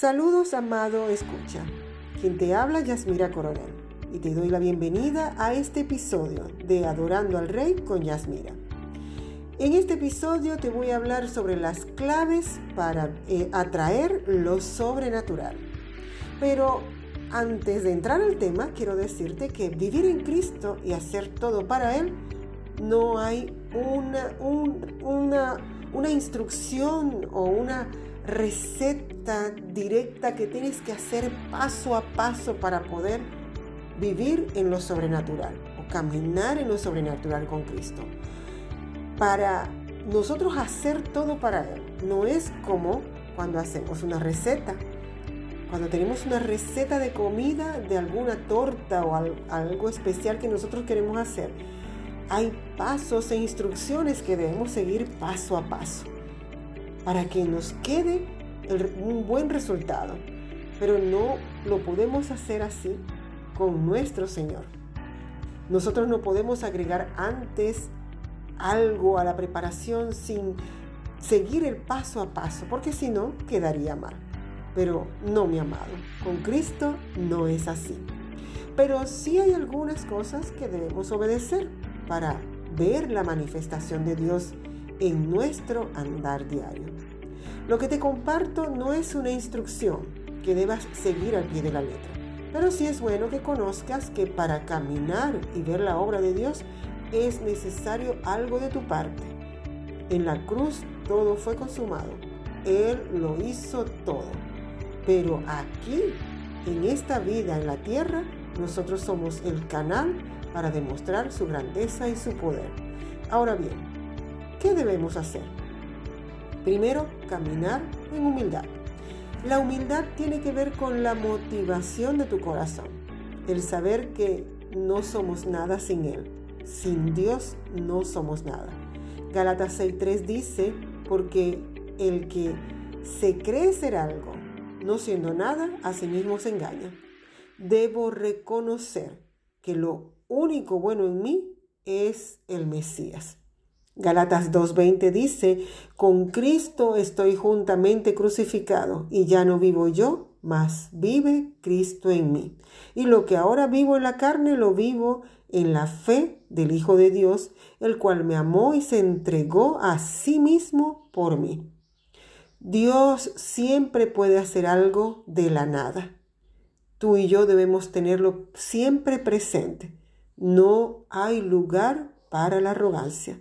Saludos, amado escucha. Quien te habla, Yasmira Coronel, y te doy la bienvenida a este episodio de Adorando al Rey con Yasmira. En este episodio te voy a hablar sobre las claves para eh, atraer lo sobrenatural. Pero antes de entrar al tema, quiero decirte que vivir en Cristo y hacer todo para Él, no hay una, una, una instrucción o una receta directa que tienes que hacer paso a paso para poder vivir en lo sobrenatural o caminar en lo sobrenatural con Cristo. Para nosotros hacer todo para Él, no es como cuando hacemos una receta. Cuando tenemos una receta de comida, de alguna torta o algo especial que nosotros queremos hacer, hay pasos e instrucciones que debemos seguir paso a paso para que nos quede un buen resultado. Pero no lo podemos hacer así con nuestro Señor. Nosotros no podemos agregar antes algo a la preparación sin seguir el paso a paso, porque si no, quedaría mal. Pero no, mi amado, con Cristo no es así. Pero sí hay algunas cosas que debemos obedecer para ver la manifestación de Dios en nuestro andar diario. Lo que te comparto no es una instrucción que debas seguir al pie de la letra, pero sí es bueno que conozcas que para caminar y ver la obra de Dios es necesario algo de tu parte. En la cruz todo fue consumado. Él lo hizo todo. Pero aquí, en esta vida en la tierra, nosotros somos el canal para demostrar su grandeza y su poder. Ahora bien, ¿Qué debemos hacer? Primero, caminar en humildad. La humildad tiene que ver con la motivación de tu corazón, el saber que no somos nada sin Él. Sin Dios no somos nada. Gálatas 6.3 dice, porque el que se cree ser algo, no siendo nada, a sí mismo se engaña. Debo reconocer que lo único bueno en mí es el Mesías. Galatas 2.20 dice, con Cristo estoy juntamente crucificado y ya no vivo yo, mas vive Cristo en mí. Y lo que ahora vivo en la carne lo vivo en la fe del Hijo de Dios, el cual me amó y se entregó a sí mismo por mí. Dios siempre puede hacer algo de la nada. Tú y yo debemos tenerlo siempre presente. No hay lugar para la arrogancia.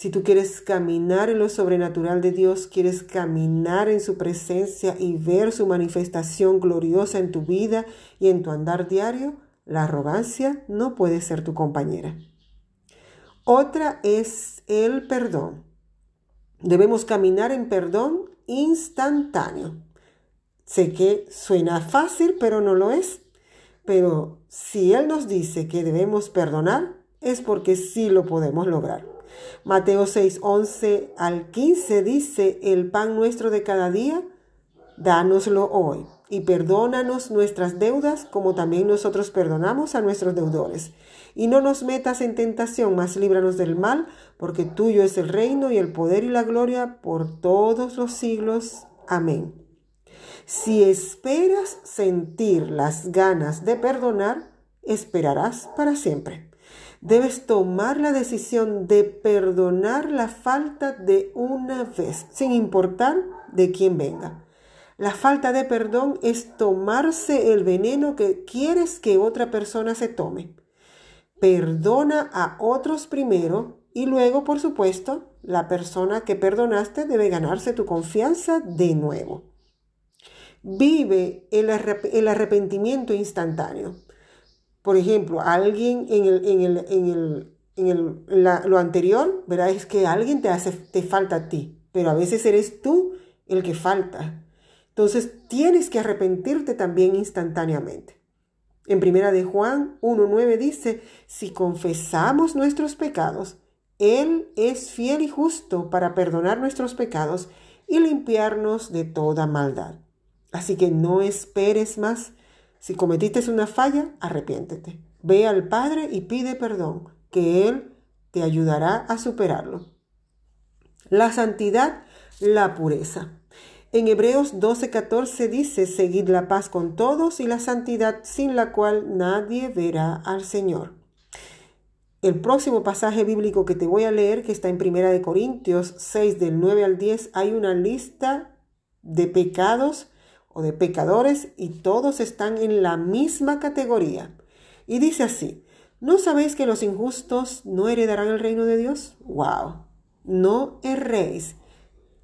Si tú quieres caminar en lo sobrenatural de Dios, quieres caminar en su presencia y ver su manifestación gloriosa en tu vida y en tu andar diario, la arrogancia no puede ser tu compañera. Otra es el perdón. Debemos caminar en perdón instantáneo. Sé que suena fácil, pero no lo es. Pero si Él nos dice que debemos perdonar, es porque sí lo podemos lograr. Mateo 6, 11 al 15 dice, el pan nuestro de cada día, dánoslo hoy y perdónanos nuestras deudas como también nosotros perdonamos a nuestros deudores. Y no nos metas en tentación, mas líbranos del mal, porque tuyo es el reino y el poder y la gloria por todos los siglos. Amén. Si esperas sentir las ganas de perdonar, esperarás para siempre. Debes tomar la decisión de perdonar la falta de una vez, sin importar de quién venga. La falta de perdón es tomarse el veneno que quieres que otra persona se tome. Perdona a otros primero y luego, por supuesto, la persona que perdonaste debe ganarse tu confianza de nuevo. Vive el, arrepentimiento instantáneo. Por ejemplo, alguien en, el, en, el, en, el, en el, lo anterior, ¿verdad? Es que alguien te hace, te falta a ti, pero a veces eres tú el que falta. Entonces tienes que arrepentirte también instantáneamente. En primera de Juan 1.9 dice, si confesamos nuestros pecados, Él es fiel y justo para perdonar nuestros pecados y limpiarnos de toda maldad. Así que no esperes más, si cometiste una falla, arrepiéntete. Ve al Padre y pide perdón, que Él te ayudará a superarlo. La santidad, la pureza. En Hebreos 12:14 dice, seguid la paz con todos y la santidad sin la cual nadie verá al Señor. El próximo pasaje bíblico que te voy a leer, que está en Primera de Corintios 6 del 9 al 10, hay una lista de pecados o de pecadores y todos están en la misma categoría. Y dice así, ¿no sabéis que los injustos no heredarán el reino de Dios? ¡Wow! No erréis.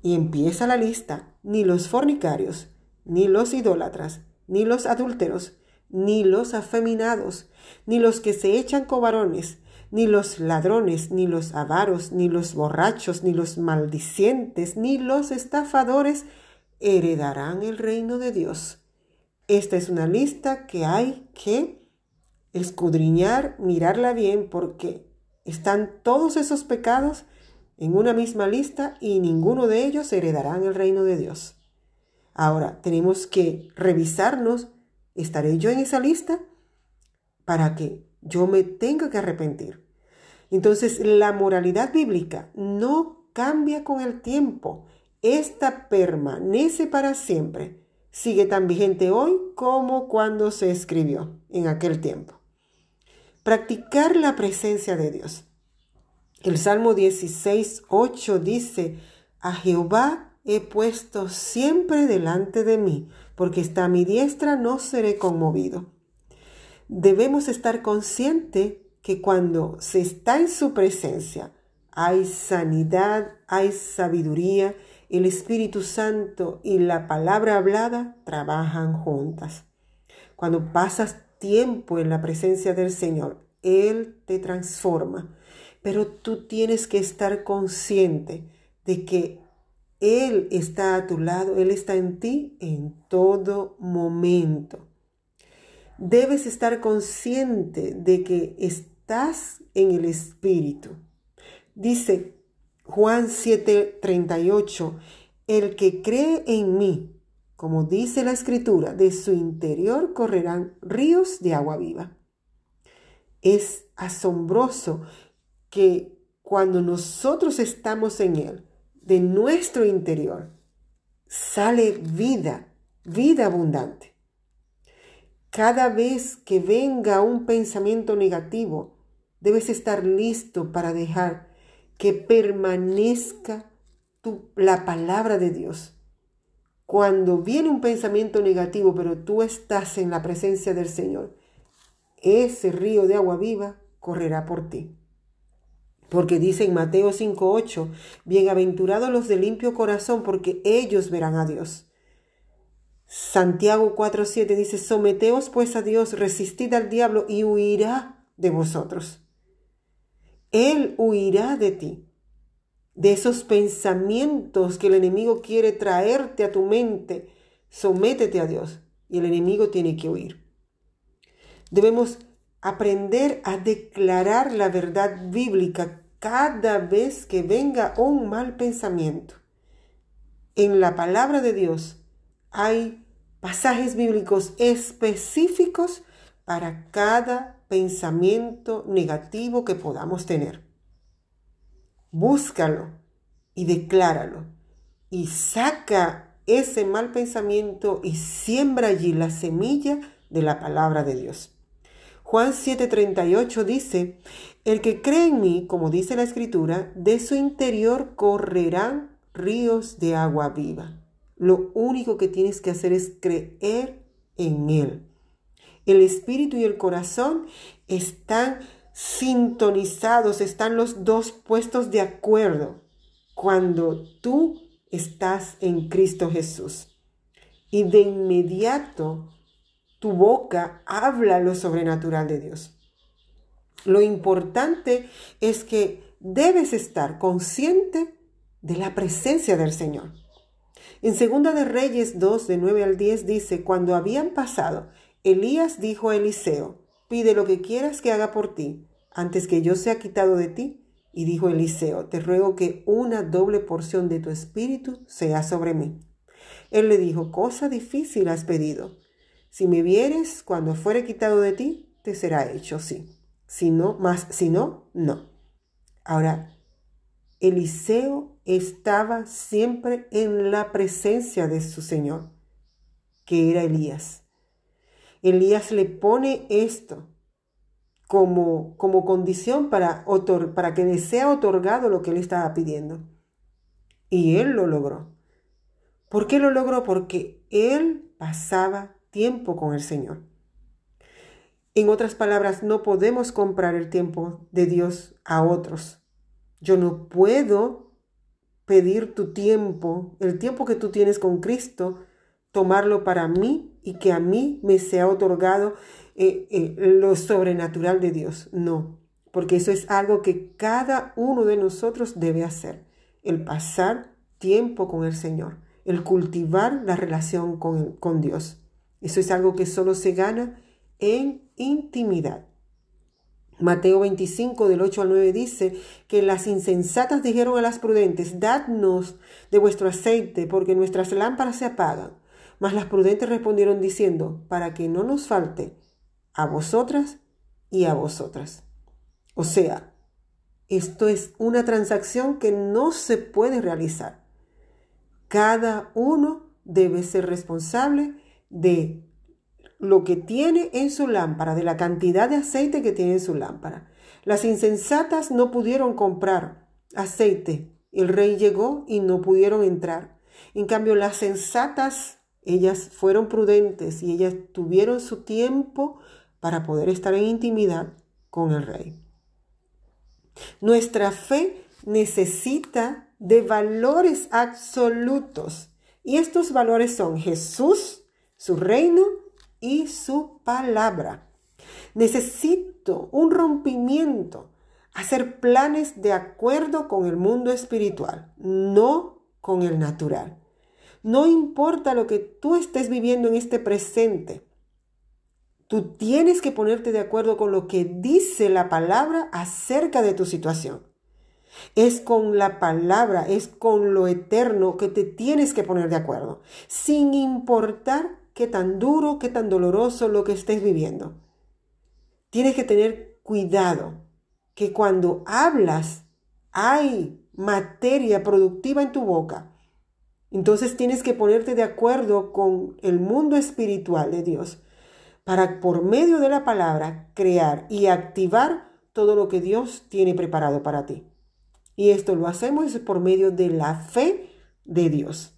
Y empieza la lista, ni los fornicarios, ni los idólatras, ni los adúlteros, ni los afeminados, ni los que se echan cobarones, ni los ladrones, ni los avaros, ni los borrachos, ni los maldicientes, ni los estafadores heredarán el reino de Dios. Esta es una lista que hay que escudriñar, mirarla bien, porque están todos esos pecados en una misma lista y ninguno de ellos heredarán el reino de Dios. Ahora, tenemos que revisarnos, ¿estaré yo en esa lista? Para que yo me tenga que arrepentir. Entonces, la moralidad bíblica no cambia con el tiempo. Esta permanece para siempre. Sigue tan vigente hoy como cuando se escribió en aquel tiempo. Practicar la presencia de Dios. El Salmo 16, 8 dice, a Jehová he puesto siempre delante de mí, porque está a mi diestra no seré conmovido debemos estar conscientes que cuando se está en su presencia hay sanidad, hay sabiduría, el Espíritu Santo y la palabra hablada trabajan juntas. Cuando pasas tiempo en la presencia del Señor, Él te transforma, pero tú tienes que estar consciente de que Él está a tu lado, Él está en ti en todo momento debes estar consciente de que estás en el Espíritu. Dice Juan 7:38, el que cree en mí, como dice la escritura, de su interior correrán ríos de agua viva. Es asombroso que cuando nosotros estamos en Él, de nuestro interior, sale vida, vida abundante. Cada vez que venga un pensamiento negativo, debes estar listo para dejar que permanezca la palabra de Dios. Cuando viene un pensamiento negativo, pero tú estás en la presencia del Señor, ese río de agua viva correrá por ti. Porque dice en Mateo 5:8, bienaventurados los de limpio corazón, porque ellos verán a Dios. Santiago 4:7 dice, someteos pues a Dios, resistid al diablo y huirá de vosotros. Él huirá de ti, de esos pensamientos que el enemigo quiere traerte a tu mente. Sométete a Dios y el enemigo tiene que huir. Debemos aprender a declarar la verdad bíblica cada vez que venga un mal pensamiento. En la palabra de Dios hay pasajes bíblicos específicos para cada pensamiento negativo que podamos tener. Búscalo y decláralo y saca ese mal pensamiento y siembra allí la semilla de la palabra de Dios. Juan 7:38 dice, el que cree en mí, como dice la escritura, de su interior correrán ríos de agua viva. Lo único que tienes que hacer es creer en Él. El espíritu y el corazón están sintonizados, están los dos puestos de acuerdo cuando tú estás en Cristo Jesús. Y de inmediato tu boca habla lo sobrenatural de Dios. Lo importante es que debes estar consciente de la presencia del Señor. En Segunda de Reyes 2, de 9 al 10 dice, cuando habían pasado, Elías dijo a Eliseo, pide lo que quieras que haga por ti, antes que yo sea quitado de ti. Y dijo Eliseo, te ruego que una doble porción de tu espíritu sea sobre mí. Él le dijo, cosa difícil has pedido. Si me vieres cuando fuere quitado de ti, te será hecho, sí. Si no, más si no, no. Ahora, Eliseo estaba siempre en la presencia de su Señor, que era Elías. Elías le pone esto como, como condición para, para que le sea otorgado lo que él estaba pidiendo. Y él lo logró. ¿Por qué lo logró? Porque él pasaba tiempo con el Señor. En otras palabras, no podemos comprar el tiempo de Dios a otros. Yo no puedo pedir tu tiempo, el tiempo que tú tienes con Cristo, tomarlo para mí y que a mí me sea otorgado eh, eh, lo sobrenatural de Dios. No, porque eso es algo que cada uno de nosotros debe hacer, el pasar tiempo con el Señor, el cultivar la relación con, con Dios. Eso es algo que solo se gana en intimidad. Mateo 25 del 8 al 9 dice que las insensatas dijeron a las prudentes, dadnos de vuestro aceite porque nuestras lámparas se apagan. Mas las prudentes respondieron diciendo, para que no nos falte a vosotras y a vosotras. O sea, esto es una transacción que no se puede realizar. Cada uno debe ser responsable de lo que tiene en su lámpara, de la cantidad de aceite que tiene en su lámpara. Las insensatas no pudieron comprar aceite. El rey llegó y no pudieron entrar. En cambio, las sensatas, ellas fueron prudentes y ellas tuvieron su tiempo para poder estar en intimidad con el rey. Nuestra fe necesita de valores absolutos y estos valores son Jesús, su reino y su palabra. Necesito un rompimiento, hacer planes de acuerdo con el mundo espiritual, no con el natural. No importa lo que tú estés viviendo en este presente, tú tienes que ponerte de acuerdo con lo que dice la palabra acerca de tu situación. Es con la palabra, es con lo eterno que te tienes que poner de acuerdo, sin importar qué tan duro, qué tan doloroso lo que estés viviendo. Tienes que tener cuidado que cuando hablas hay materia productiva en tu boca. Entonces tienes que ponerte de acuerdo con el mundo espiritual de Dios para por medio de la palabra crear y activar todo lo que Dios tiene preparado para ti. Y esto lo hacemos por medio de la fe de Dios.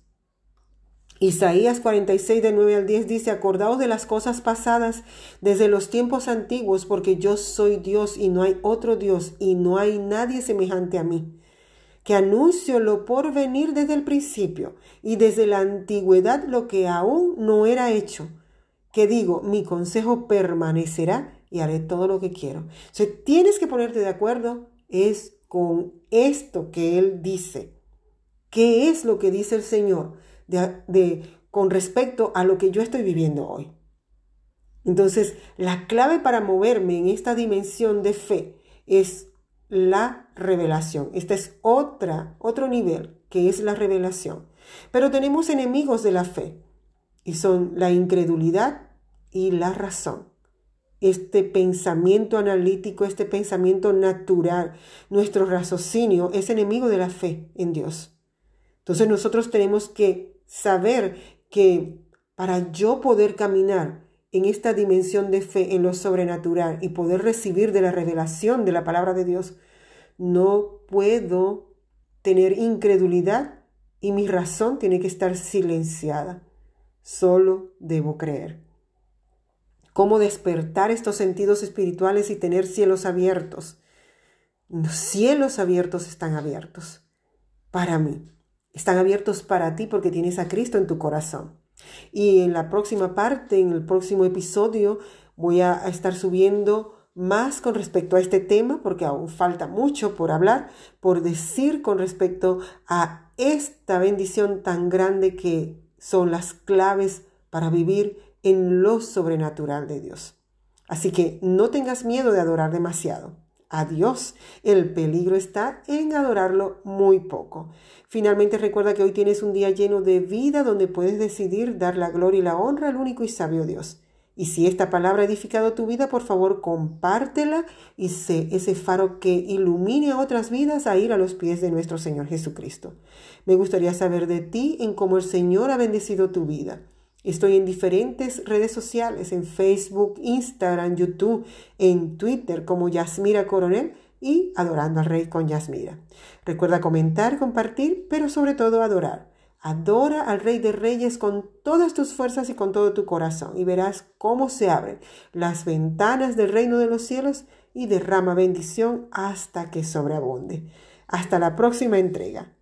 Isaías 46 de 9 al 10 dice, acordaos de las cosas pasadas desde los tiempos antiguos, porque yo soy Dios y no hay otro Dios y no hay nadie semejante a mí, que anuncio lo por venir desde el principio y desde la antigüedad lo que aún no era hecho, que digo, mi consejo permanecerá y haré todo lo que quiero. O tienes que ponerte de acuerdo es con esto que Él dice. ¿Qué es lo que dice el Señor? de, con respecto a lo que yo estoy viviendo hoy. Entonces, la clave para moverme en esta dimensión de fe es la revelación. Este es otra, otro nivel, que es la revelación. Pero tenemos enemigos de la fe, y son la incredulidad y la razón. Este pensamiento analítico, este pensamiento natural, nuestro raciocinio es enemigo de la fe en Dios. Entonces nosotros tenemos que saber que para yo poder caminar en esta dimensión de fe, en lo sobrenatural y poder recibir de la revelación de la palabra de Dios, no puedo tener incredulidad y mi razón tiene que estar silenciada. Solo debo creer. ¿Cómo despertar estos sentidos espirituales y tener cielos abiertos? Los cielos abiertos están abiertos para mí. Están abiertos para ti porque tienes a Cristo en tu corazón. Y en la próxima parte, en el próximo episodio, voy a estar subiendo más con respecto a este tema, porque aún falta mucho por hablar, por decir con respecto a esta bendición tan grande que son las claves para vivir en lo sobrenatural de Dios. Así que no tengas miedo de adorar demasiado a Dios. El peligro está en adorarlo muy poco. Finalmente recuerda que hoy tienes un día lleno de vida donde puedes decidir dar la gloria y la honra al único y sabio Dios. Y si esta palabra ha edificado tu vida, por favor, compártela y sé ese faro que ilumine a otras vidas a ir a los pies de nuestro Señor Jesucristo. Me gustaría saber de ti en cómo el Señor ha bendecido tu vida. Estoy en diferentes redes sociales, en Facebook, Instagram, YouTube, en Twitter como Yasmira Coronel y Adorando al Rey con Yasmira. Recuerda comentar, compartir, pero sobre todo adorar. Adora al Rey de Reyes con todas tus fuerzas y con todo tu corazón y verás cómo se abren las ventanas del reino de los cielos y derrama bendición hasta que sobreabunde. Hasta la próxima entrega.